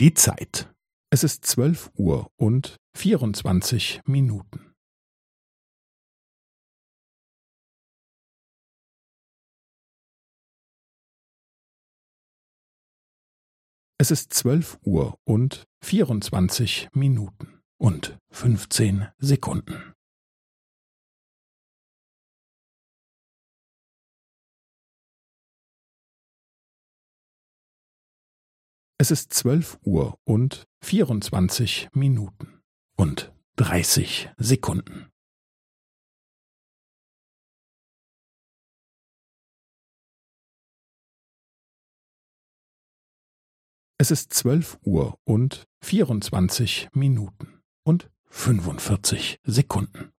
Die Zeit. Es ist zwölf Uhr und vierundzwanzig Minuten. Es ist zwölf Uhr und vierundzwanzig Minuten und fünfzehn Sekunden. Es ist zwölf Uhr und vierundzwanzig Minuten und dreißig Sekunden. Es ist zwölf Uhr und vierundzwanzig Minuten und fünfundvierzig Sekunden.